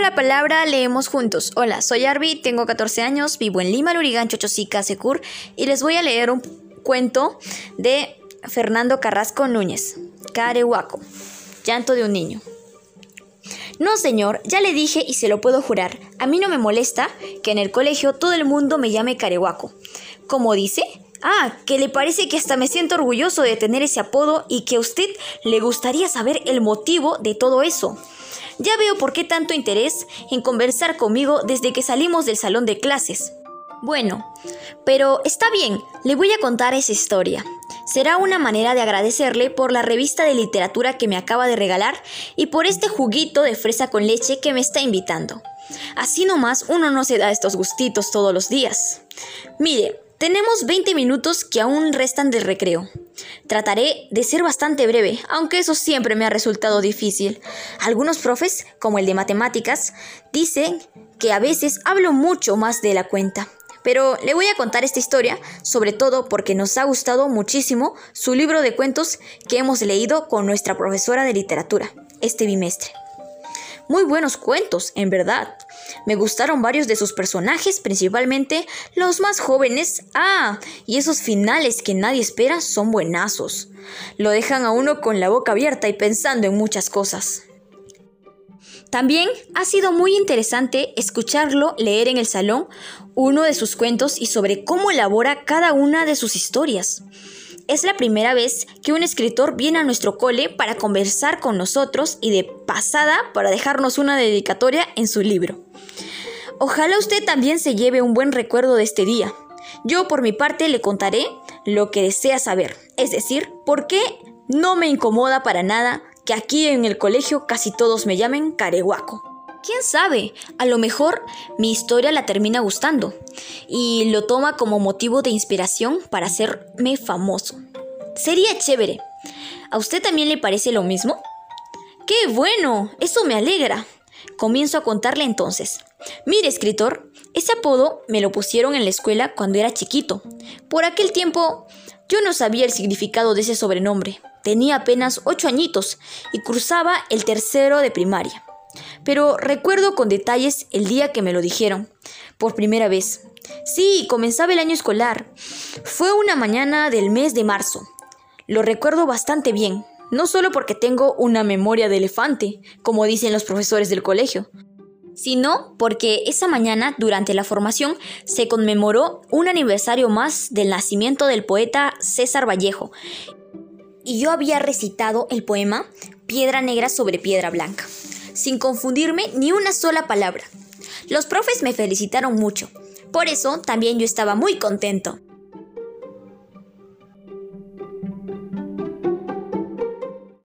la palabra, leemos juntos. Hola, soy Arby, tengo 14 años, vivo en Lima, Lurigan, Chochosica, Secur y les voy a leer un cuento de Fernando Carrasco Núñez, Carehuaco, llanto de un niño. No, señor, ya le dije y se lo puedo jurar. A mí no me molesta que en el colegio todo el mundo me llame Carehuaco. ¿Cómo dice? Ah, que le parece que hasta me siento orgulloso de tener ese apodo y que a usted le gustaría saber el motivo de todo eso. Ya veo por qué tanto interés en conversar conmigo desde que salimos del salón de clases. Bueno, pero está bien, le voy a contar esa historia. Será una manera de agradecerle por la revista de literatura que me acaba de regalar y por este juguito de fresa con leche que me está invitando. Así nomás uno no se da estos gustitos todos los días. Mire, tenemos 20 minutos que aún restan del recreo. Trataré de ser bastante breve, aunque eso siempre me ha resultado difícil. Algunos profes, como el de matemáticas, dicen que a veces hablo mucho más de la cuenta. Pero le voy a contar esta historia, sobre todo porque nos ha gustado muchísimo su libro de cuentos que hemos leído con nuestra profesora de literatura este bimestre. Muy buenos cuentos, en verdad. Me gustaron varios de sus personajes, principalmente los más jóvenes. Ah, y esos finales que nadie espera son buenazos. Lo dejan a uno con la boca abierta y pensando en muchas cosas. También ha sido muy interesante escucharlo leer en el salón uno de sus cuentos y sobre cómo elabora cada una de sus historias. Es la primera vez que un escritor viene a nuestro cole para conversar con nosotros y de pasada para dejarnos una dedicatoria en su libro. Ojalá usted también se lleve un buen recuerdo de este día. Yo por mi parte le contaré lo que desea saber, es decir, por qué no me incomoda para nada que aquí en el colegio casi todos me llamen carehuaco. ¿Quién sabe? A lo mejor mi historia la termina gustando y lo toma como motivo de inspiración para hacerme famoso. Sería chévere. ¿A usted también le parece lo mismo? ¡Qué bueno! Eso me alegra. Comienzo a contarle entonces. Mire, escritor, ese apodo me lo pusieron en la escuela cuando era chiquito. Por aquel tiempo yo no sabía el significado de ese sobrenombre. Tenía apenas ocho añitos y cursaba el tercero de primaria pero recuerdo con detalles el día que me lo dijeron, por primera vez. Sí, comenzaba el año escolar. Fue una mañana del mes de marzo. Lo recuerdo bastante bien, no solo porque tengo una memoria de elefante, como dicen los profesores del colegio, sino porque esa mañana, durante la formación, se conmemoró un aniversario más del nacimiento del poeta César Vallejo, y yo había recitado el poema Piedra Negra sobre Piedra Blanca sin confundirme ni una sola palabra. Los profes me felicitaron mucho. Por eso también yo estaba muy contento.